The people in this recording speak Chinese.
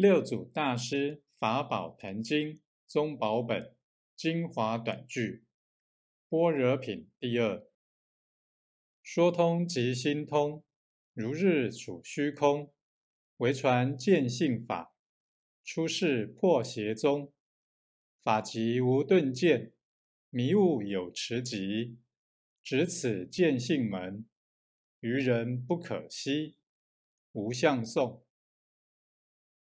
六祖大师《法宝坛经》宗宝本精华短句，般若品第二。说通即心通，如日处虚空。唯传见性法，出世破邪宗。法即无顿见，迷悟有持疾。执此见性门，愚人不可惜。无相送。